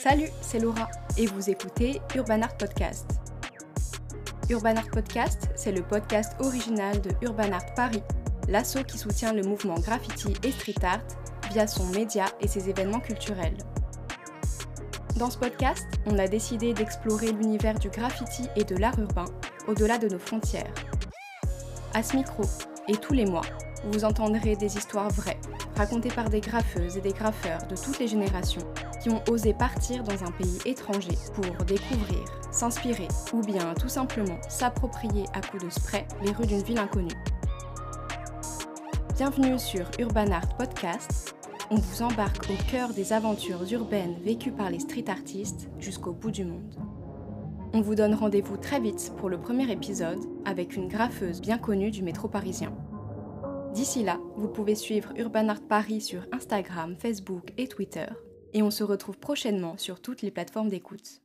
Salut, c'est Laura et vous écoutez Urban Art Podcast. Urban Art Podcast, c'est le podcast original de Urban Art Paris, l'asso qui soutient le mouvement graffiti et street art via son média et ses événements culturels. Dans ce podcast, on a décidé d'explorer l'univers du graffiti et de l'art urbain au-delà de nos frontières. À ce micro, et tous les mois, vous entendrez des histoires vraies, racontées par des graffeuses et des graffeurs de toutes les générations qui ont osé partir dans un pays étranger pour découvrir, s'inspirer ou bien tout simplement s'approprier à coups de spray les rues d'une ville inconnue. Bienvenue sur Urban Art Podcast. On vous embarque au cœur des aventures urbaines vécues par les street artistes jusqu'au bout du monde. On vous donne rendez-vous très vite pour le premier épisode avec une graffeuse bien connue du métro parisien. D'ici là, vous pouvez suivre Urban Art Paris sur Instagram, Facebook et Twitter. Et on se retrouve prochainement sur toutes les plateformes d'écoute.